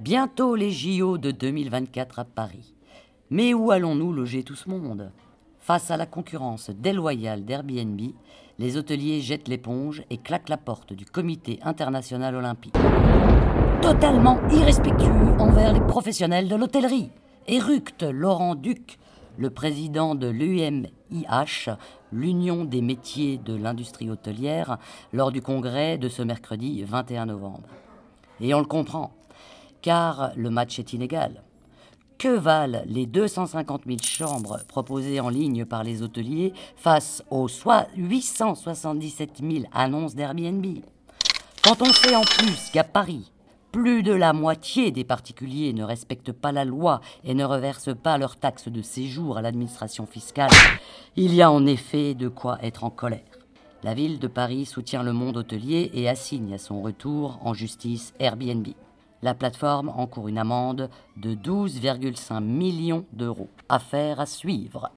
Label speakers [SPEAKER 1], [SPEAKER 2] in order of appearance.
[SPEAKER 1] Bientôt les JO de 2024 à Paris. Mais où allons-nous loger tout ce monde? Face à la concurrence déloyale d'Airbnb, les hôteliers jettent l'éponge et claquent la porte du Comité international olympique. Totalement irrespectueux envers les professionnels de l'hôtellerie. Éructe Laurent Duc, le président de l'UMIH, l'Union des métiers de l'industrie hôtelière, lors du congrès de ce mercredi 21 novembre. Et on le comprend, car le match est inégal. Que valent les 250 000 chambres proposées en ligne par les hôteliers face aux 877 000 annonces d'Airbnb? Quand on sait en plus qu'à Paris, plus de la moitié des particuliers ne respectent pas la loi et ne reversent pas leurs taxes de séjour à l'administration fiscale, il y a en effet de quoi être en colère. La ville de Paris soutient le monde hôtelier et assigne à son retour en justice Airbnb. La plateforme encourt une amende de 12,5 millions d'euros. Affaire à suivre.